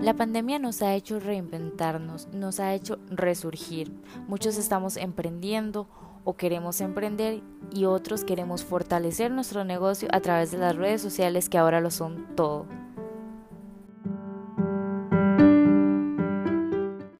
La pandemia nos ha hecho reinventarnos, nos ha hecho resurgir. Muchos estamos emprendiendo o queremos emprender y otros queremos fortalecer nuestro negocio a través de las redes sociales que ahora lo son todo.